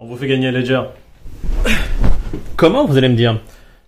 On vous fait gagner Ledger. Comment vous allez me dire?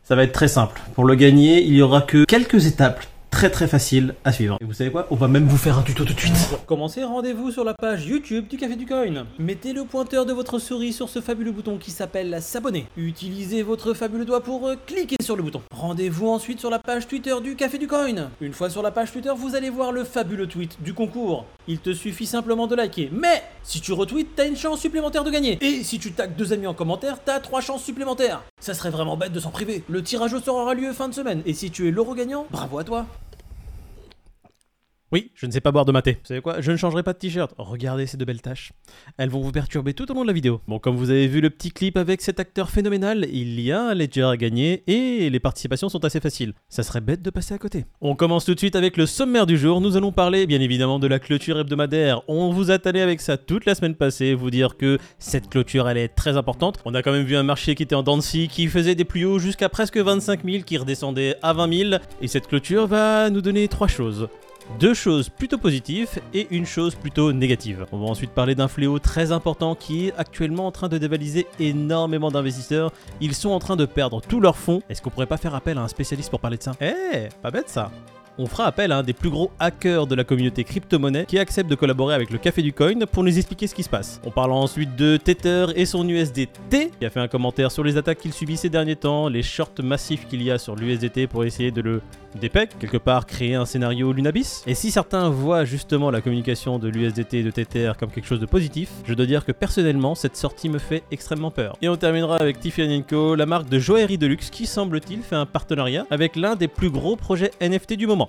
Ça va être très simple. Pour le gagner, il y aura que quelques étapes très très faciles à suivre. Et vous savez quoi? On va même vous faire un tuto tout de suite. Pour commencer, rendez-vous sur la page YouTube du Café du Coin. Mettez le pointeur de votre souris sur ce fabuleux bouton qui s'appelle s'abonner. Utilisez votre fabuleux doigt pour euh, cliquer sur le bouton. Rendez-vous ensuite sur la page Twitter du Café du Coin. Une fois sur la page Twitter, vous allez voir le fabuleux tweet du concours. Il te suffit simplement de liker. Mais si tu retweets, t'as une chance supplémentaire de gagner. Et si tu tags deux amis en commentaire, t'as trois chances supplémentaires. Ça serait vraiment bête de s'en priver. Le tirage au sort aura lieu fin de semaine. Et si tu es l'euro gagnant, bravo à toi. Oui, je ne sais pas boire de maté. Vous savez quoi? Je ne changerai pas de t-shirt. Regardez ces deux belles taches. Elles vont vous perturber tout au long de la vidéo. Bon, comme vous avez vu le petit clip avec cet acteur phénoménal, il y a un Ledger à gagner et les participations sont assez faciles. Ça serait bête de passer à côté. On commence tout de suite avec le sommaire du jour. Nous allons parler bien évidemment de la clôture hebdomadaire. On vous a allé avec ça toute la semaine passée, vous dire que cette clôture elle est très importante. On a quand même vu un marché qui était en Dancy, qui faisait des plus hauts jusqu'à presque 25 000, qui redescendait à 20 000. Et cette clôture va nous donner trois choses deux choses plutôt positives et une chose plutôt négative. On va ensuite parler d'un fléau très important qui est actuellement en train de dévaliser énormément d'investisseurs. Ils sont en train de perdre tous leurs fonds. Est-ce qu'on pourrait pas faire appel à un spécialiste pour parler de ça? Eh, pas bête ça on fera appel à un des plus gros hackers de la communauté crypto-monnaie qui accepte de collaborer avec le Café du Coin pour nous expliquer ce qui se passe. On parlera ensuite de Tether et son USDT, qui a fait un commentaire sur les attaques qu'il subit ces derniers temps, les shorts massifs qu'il y a sur l'USDT pour essayer de le dépec, quelque part créer un scénario Lunabis. Et si certains voient justement la communication de l'USDT et de Tether comme quelque chose de positif, je dois dire que personnellement, cette sortie me fait extrêmement peur. Et on terminera avec Tiffany Co, la marque de joaillerie de luxe qui semble-t-il fait un partenariat avec l'un des plus gros projets NFT du moment.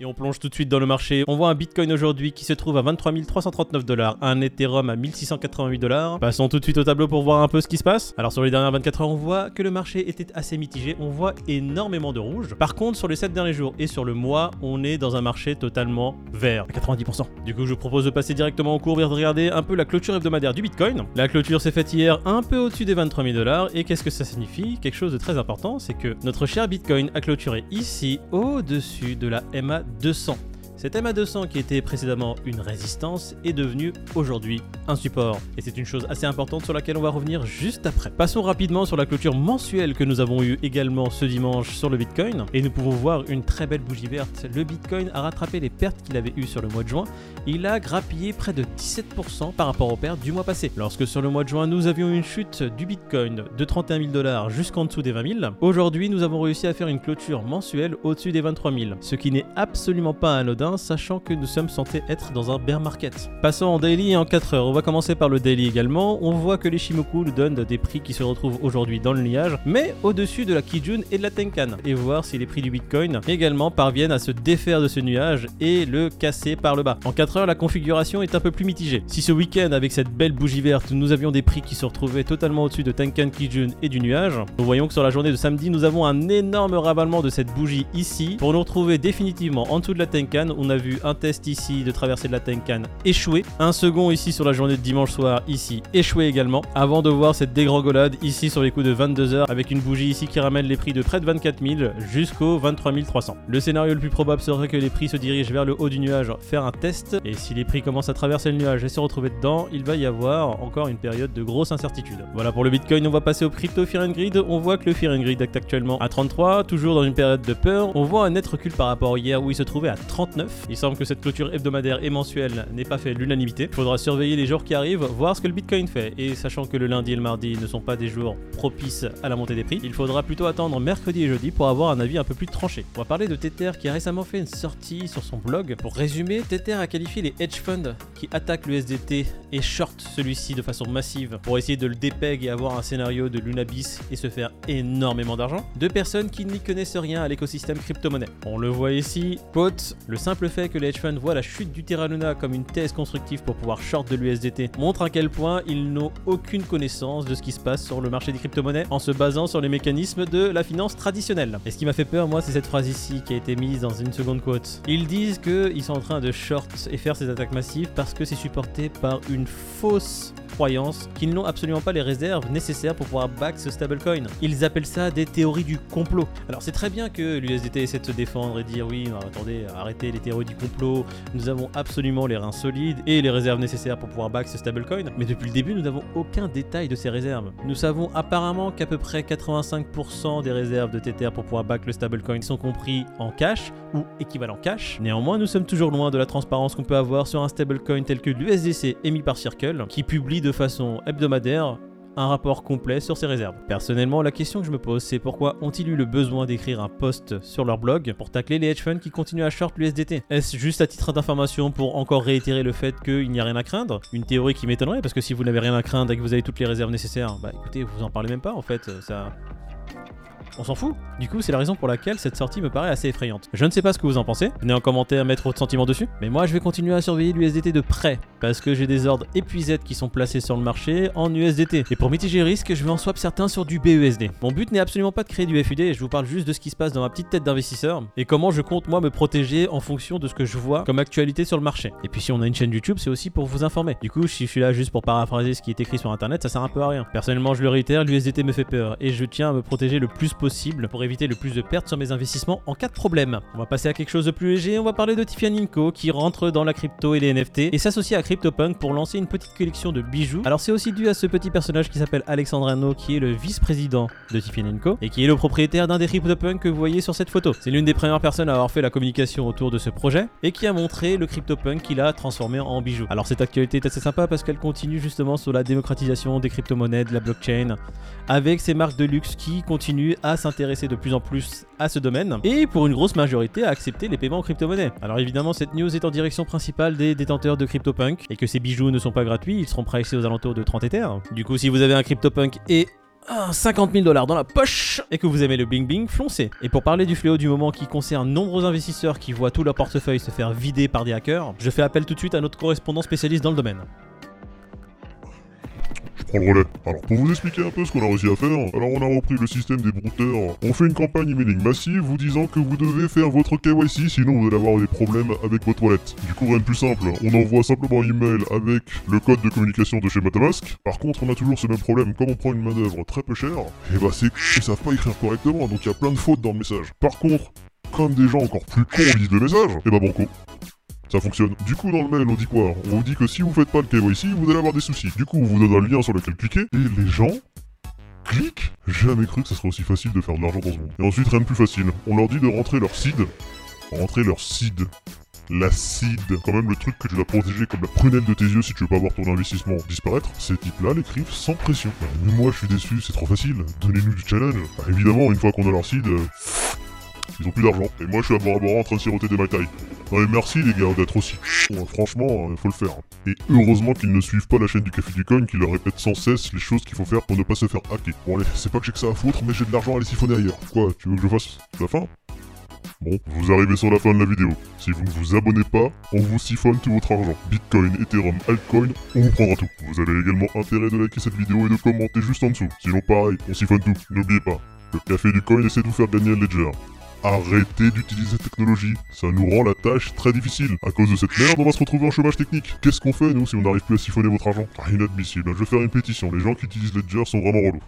Et on plonge tout de suite dans le marché. On voit un Bitcoin aujourd'hui qui se trouve à 23 339 dollars, un Ethereum à 1688 dollars. Passons tout de suite au tableau pour voir un peu ce qui se passe. Alors sur les dernières 24 heures, on voit que le marché était assez mitigé. On voit énormément de rouge. Par contre, sur les 7 derniers jours et sur le mois, on est dans un marché totalement vert, à 90%. Du coup, je vous propose de passer directement au cours et de regarder un peu la clôture hebdomadaire du Bitcoin. La clôture s'est faite hier un peu au-dessus des 23 000 dollars. Et qu'est-ce que ça signifie? Quelque chose de très important, c'est que notre cher Bitcoin a clôturé ici au-dessus de la MA 200. Cette MA200 qui était précédemment une résistance est devenue aujourd'hui un support. Et c'est une chose assez importante sur laquelle on va revenir juste après. Passons rapidement sur la clôture mensuelle que nous avons eue également ce dimanche sur le Bitcoin. Et nous pouvons voir une très belle bougie verte. Le Bitcoin a rattrapé les pertes qu'il avait eues sur le mois de juin. Il a grappillé près de 17% par rapport aux pertes du mois passé. Lorsque sur le mois de juin nous avions une chute du Bitcoin de 31 000 dollars jusqu'en dessous des 20 000, aujourd'hui nous avons réussi à faire une clôture mensuelle au-dessus des 23 000. Ce qui n'est absolument pas anodin sachant que nous sommes censés être dans un bear market. Passons en daily en 4 heures. On va commencer par le daily également. On voit que les Shimoku nous donnent des prix qui se retrouvent aujourd'hui dans le nuage, mais au-dessus de la Kijun et de la Tenkan. Et voir si les prix du Bitcoin également parviennent à se défaire de ce nuage et le casser par le bas. En 4 heures, la configuration est un peu plus mitigée. Si ce week-end, avec cette belle bougie verte, nous avions des prix qui se retrouvaient totalement au-dessus de Tenkan, Kijun et du nuage, nous voyons que sur la journée de samedi, nous avons un énorme ravalement de cette bougie ici pour nous retrouver définitivement en dessous de la Tenkan on a vu un test ici de traversée de la Tenkan échouer, un second ici sur la journée de dimanche soir ici échouer également, avant de voir cette dégringolade ici sur les coups de 22h avec une bougie ici qui ramène les prix de près de 24 000 jusqu'aux 23 300. Le scénario le plus probable serait que les prix se dirigent vers le haut du nuage, faire un test, et si les prix commencent à traverser le nuage et se retrouver dedans, il va y avoir encore une période de grosse incertitude. Voilà pour le Bitcoin, on va passer au crypto Fear Grid. On voit que le Fear Grid est actuellement à 33, toujours dans une période de peur. On voit un net recul par rapport à hier où il se trouvait à 39. Il semble que cette clôture hebdomadaire et mensuelle n'ait pas fait l'unanimité. Il faudra surveiller les jours qui arrivent, voir ce que le Bitcoin fait. Et sachant que le lundi et le mardi ne sont pas des jours propices à la montée des prix, il faudra plutôt attendre mercredi et jeudi pour avoir un avis un peu plus tranché. On va parler de Tether qui a récemment fait une sortie sur son blog. Pour résumer, Tether a qualifié les hedge funds qui attaquent le SDT et short celui-ci de façon massive pour essayer de le dépeg et avoir un scénario de Lunabis et se faire énormément d'argent. Deux personnes qui n'y connaissent rien à l'écosystème crypto-monnaie. On le voit ici, quote, le simple fait que les hedge funds voient la chute du Terra Luna comme une thèse constructive pour pouvoir short de l'USDT montre à quel point ils n'ont aucune connaissance de ce qui se passe sur le marché des crypto-monnaies en se basant sur les mécanismes de la finance traditionnelle. Et ce qui m'a fait peur, moi, c'est cette phrase ici qui a été mise dans une seconde quote. Ils disent qu'ils sont en train de short et faire ces attaques massives parce que c'est supporté par une fausse croyance qu'ils n'ont absolument pas les réserves nécessaires pour pouvoir back ce stablecoin. Ils appellent ça des théories du complot. Alors c'est très bien que l'USDT essaie de se défendre et dire oui, attendez, arrêtez les théories du complot, nous avons absolument les reins solides et les réserves nécessaires pour pouvoir back ce stablecoin, mais depuis le début nous n'avons aucun détail de ces réserves. Nous savons apparemment qu'à peu près 85% des réserves de Tether pour pouvoir back le stablecoin sont compris en cash ou équivalent cash. Néanmoins, nous sommes toujours loin de la transparence qu'on peut avoir sur un stablecoin tel que l'USDC émis par Circle, qui publie de façon hebdomadaire un rapport complet sur ses réserves. Personnellement, la question que je me pose, c'est pourquoi ont-ils eu le besoin d'écrire un post sur leur blog pour tacler les hedge funds qui continuent à short l'USDT Est-ce juste à titre d'information pour encore réitérer le fait qu'il n'y a rien à craindre? Une théorie qui m'étonnerait parce que si vous n'avez rien à craindre et que vous avez toutes les réserves nécessaires, bah écoutez, vous en parlez même pas en fait, ça on s'en fout. Du coup, c'est la raison pour laquelle cette sortie me paraît assez effrayante. Je ne sais pas ce que vous en pensez, venez en commentaire mettre votre sentiment dessus, mais moi je vais continuer à surveiller l'USDT de près, parce que j'ai des ordres épuisettes qui sont placés sur le marché en USDT. Et pour mitiger le risque, je vais en swap certains sur du BUSD. Mon but n'est absolument pas de créer du FUD, je vous parle juste de ce qui se passe dans ma petite tête d'investisseur, et comment je compte moi me protéger en fonction de ce que je vois comme actualité sur le marché. Et puis si on a une chaîne YouTube, c'est aussi pour vous informer. Du coup, si je suis là juste pour paraphraser ce qui est écrit sur internet, ça sert un peu à rien. Personnellement, je le réitère, l'USDT me fait peur, et je tiens à me protéger le plus possible pour éviter le plus de pertes sur mes investissements en cas de problème. On va passer à quelque chose de plus léger, on va parler de Tiffany Co qui rentre dans la crypto et les NFT et s'associe à CryptoPunk pour lancer une petite collection de bijoux. Alors c'est aussi dû à ce petit personnage qui s'appelle Alexandre qui est le vice-président de Tiffany Co et qui est le propriétaire d'un des CryptoPunk que vous voyez sur cette photo. C'est l'une des premières personnes à avoir fait la communication autour de ce projet et qui a montré le CryptoPunk qu'il a transformé en bijoux. Alors cette actualité est assez sympa parce qu'elle continue justement sur la démocratisation des crypto-monnaies, de la blockchain, avec ces marques de luxe qui continuent à s'intéresser de plus en plus à ce domaine et pour une grosse majorité à accepter les paiements en crypto-monnaie. Alors évidemment, cette news est en direction principale des détenteurs de CryptoPunk et que ces bijoux ne sont pas gratuits, ils seront pricés aux alentours de 30 Ethers. Du coup, si vous avez un CryptoPunk et 50 000 dollars dans la poche et que vous aimez le bling bling, foncez. Et pour parler du fléau du moment qui concerne nombreux investisseurs qui voient tout leur portefeuille se faire vider par des hackers, je fais appel tout de suite à notre correspondant spécialiste dans le domaine Alors pour vous expliquer un peu ce qu'on a réussi à faire, alors on a repris le système des brouteurs, on fait une campagne emailing massive vous disant que vous devez faire votre KYC sinon vous allez avoir des problèmes avec votre wallet. Du coup rien de plus simple, on envoie simplement un email avec le code de communication de chez Metamask. Par contre on a toujours ce même problème, comme on prend une main d'œuvre très peu chère, et bah c'est qu'ils savent pas écrire correctement, donc il y a plein de fautes dans le message. Par contre, comme des gens encore plus cons lisent le message, et bah banco ça fonctionne. Du coup, dans le mail, on dit quoi? On vous dit que si vous faites pas le KYC, vous allez avoir des soucis. Du coup, on vous donne un lien sur lequel cliquer, et les gens cliquent Jamais cru que ça serait aussi facile de faire de l'argent dans ce monde. Et ensuite, rien de plus facile. On leur dit de rentrer leur seed. Rentrer leur seed. La seed, quand même le truc que tu dois protéger comme la prunelle de tes yeux si tu veux pas voir ton investissement disparaître. Ces types-là l'écrivent sans pression. Mais moi je suis déçu, c'est trop facile. Donnez-nous du challenge. Bah, évidemment, une fois qu'on a leur seed, euh, ils ont plus d'argent. Et moi je suis à bord à bord en train de siroter des taille. Ouais, merci les gars d'être aussi franchement, il euh, faut le faire. Et heureusement qu'ils ne suivent pas la chaîne du Café du Coin qui leur répète sans cesse les choses qu'il faut faire pour ne pas se faire hacker. Bon allez, c'est pas que j'ai que ça à foutre, mais j'ai de l'argent à les siphonner ailleurs. Quoi, tu veux que je fasse la fin? Bon, vous arrivez sur la fin de la vidéo. Si vous ne vous abonnez pas, on vous siphonne tout votre argent. Bitcoin, Ethereum, Altcoin, on vous prendra tout. Vous avez également intérêt de liker cette vidéo et de commenter juste en dessous. Sinon pareil, on siphonne tout. N'oubliez pas, le Café du Coin essaie de vous faire gagner un Ledger. Arrêtez d'utiliser cette technologie, ça nous rend la tâche très difficile. À cause de cette merde, on va se retrouver en chômage technique. Qu'est-ce qu'on fait nous si on n'arrive plus à siphonner votre argent? Inadmissible, je vais faire une pétition, les gens qui utilisent Ledger sont vraiment relous.